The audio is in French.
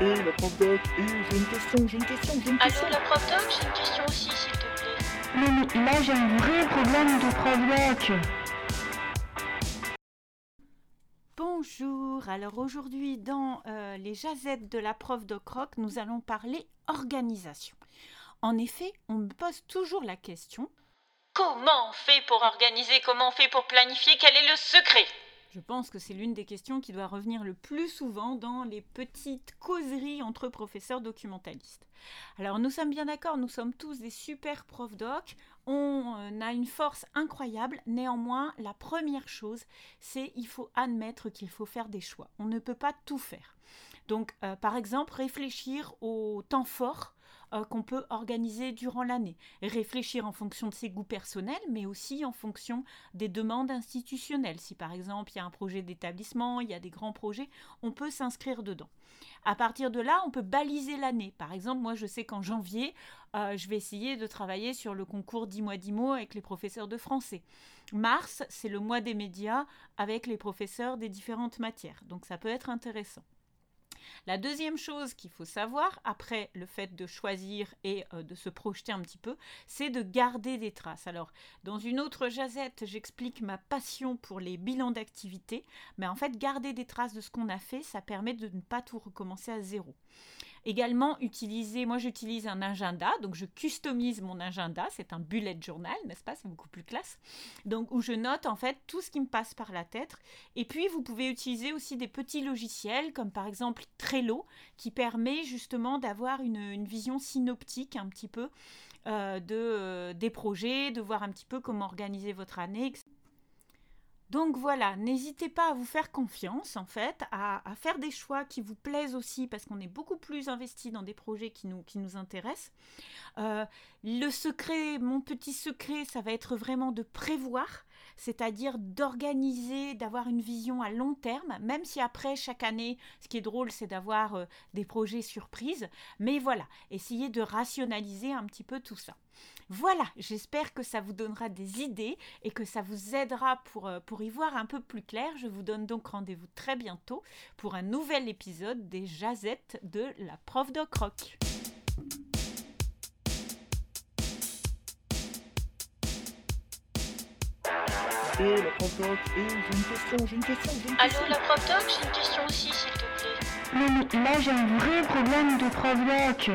Et la prof doc, et j'ai une question, j'ai une question, j'ai une question. Allô, la prof doc, j'ai une question aussi, s'il te plaît. Mais là j'ai un vrai problème de prof doc. Bonjour, alors aujourd'hui dans euh, les jazettes de la prof de croc, nous allons parler organisation. En effet, on me pose toujours la question Comment on fait pour organiser Comment on fait pour planifier? Quel est le secret? Je pense que c'est l'une des questions qui doit revenir le plus souvent dans les petites causeries entre professeurs documentalistes. Alors nous sommes bien d'accord, nous sommes tous des super profs doc, on euh, a une force incroyable, néanmoins la première chose c'est il faut admettre qu'il faut faire des choix. On ne peut pas tout faire. Donc euh, par exemple réfléchir au temps fort euh, qu'on peut organiser durant l'année. Réfléchir en fonction de ses goûts personnels, mais aussi en fonction des demandes institutionnelles. Si par exemple il y a un projet d'établissement, il y a des grands projets, on peut s'inscrire dedans. À partir de là, on peut baliser l'année. Par exemple, moi je sais qu'en janvier, euh, je vais essayer de travailler sur le concours 10 mois 10 mots avec les professeurs de français. Mars, c'est le mois des médias avec les professeurs des différentes matières. Donc ça peut être intéressant. La deuxième chose qu'il faut savoir, après le fait de choisir et euh, de se projeter un petit peu, c'est de garder des traces. Alors, dans une autre jazette, j'explique ma passion pour les bilans d'activité, mais en fait, garder des traces de ce qu'on a fait, ça permet de ne pas tout recommencer à zéro. Également, utiliser, moi j'utilise un agenda, donc je customise mon agenda, c'est un bullet journal, n'est-ce pas? C'est beaucoup plus classe. Donc où je note en fait tout ce qui me passe par la tête. Et puis vous pouvez utiliser aussi des petits logiciels comme par exemple Trello qui permet justement d'avoir une, vision synoptique un petit peu euh, euh, des projets, de voir un petit peu comment organiser votre année, etc. Donc voilà, n'hésitez pas à vous faire confiance en fait, à, faire des choix qui vous plaisent aussi parce qu'on est beaucoup plus investi dans des projets qui nous, intéressent. Euh, le secret, mon petit secret, ça va être vraiment de prévoir, c'est-à-dire d'organiser, d'avoir une vision à long terme, même si après chaque année, ce qui est drôle, c'est d'avoir euh, des projets surprises. Mais voilà, essayez de rationaliser un petit peu tout ça. Voilà, j'espère que ça vous donnera des idées et que ça vous aidera pour, euh, pour y voir un peu plus clair. Je vous donne donc rendez-vous très bientôt pour un nouvel épisode des jazettes de la prof de croc. Et la prof doc, et j'ai une question, j'ai une question, j'ai une question. Allô, la prof doc, j'ai une question aussi, s'il te plaît. Non, mais là j'ai un vrai problème de prof doc.